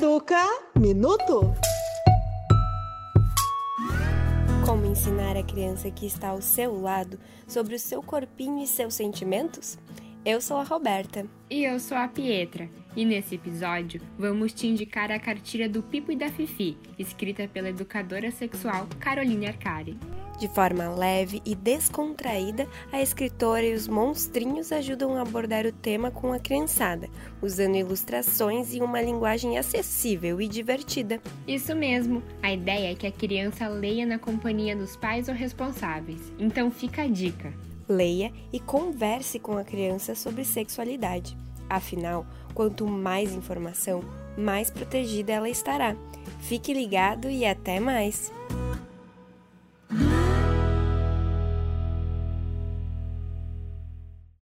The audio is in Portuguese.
Educa Minuto. Como ensinar a criança que está ao seu lado sobre o seu corpinho e seus sentimentos? Eu sou a Roberta. E eu sou a Pietra. E nesse episódio, vamos te indicar a cartilha do Pipo e da Fifi, escrita pela educadora sexual Caroline Arcari. De forma leve e descontraída, a escritora e os monstrinhos ajudam a abordar o tema com a criançada, usando ilustrações e uma linguagem acessível e divertida. Isso mesmo! A ideia é que a criança leia na companhia dos pais ou responsáveis. Então fica a dica leia e converse com a criança sobre sexualidade. Afinal, quanto mais informação, mais protegida ela estará. Fique ligado e até mais!